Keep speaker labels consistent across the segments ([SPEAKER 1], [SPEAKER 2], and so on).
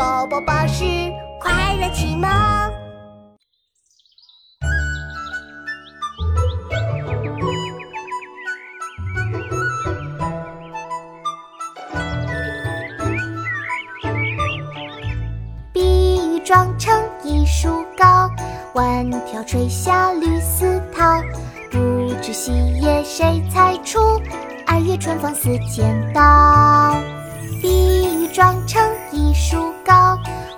[SPEAKER 1] 宝宝巴士快乐启蒙。碧玉妆成一树高，万条垂下绿丝绦。不知细叶谁裁出？二月春风似剪刀。碧玉妆成，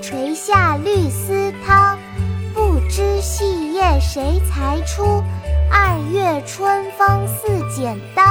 [SPEAKER 1] 垂下绿丝绦。不知细叶谁裁出？二月春风似剪刀。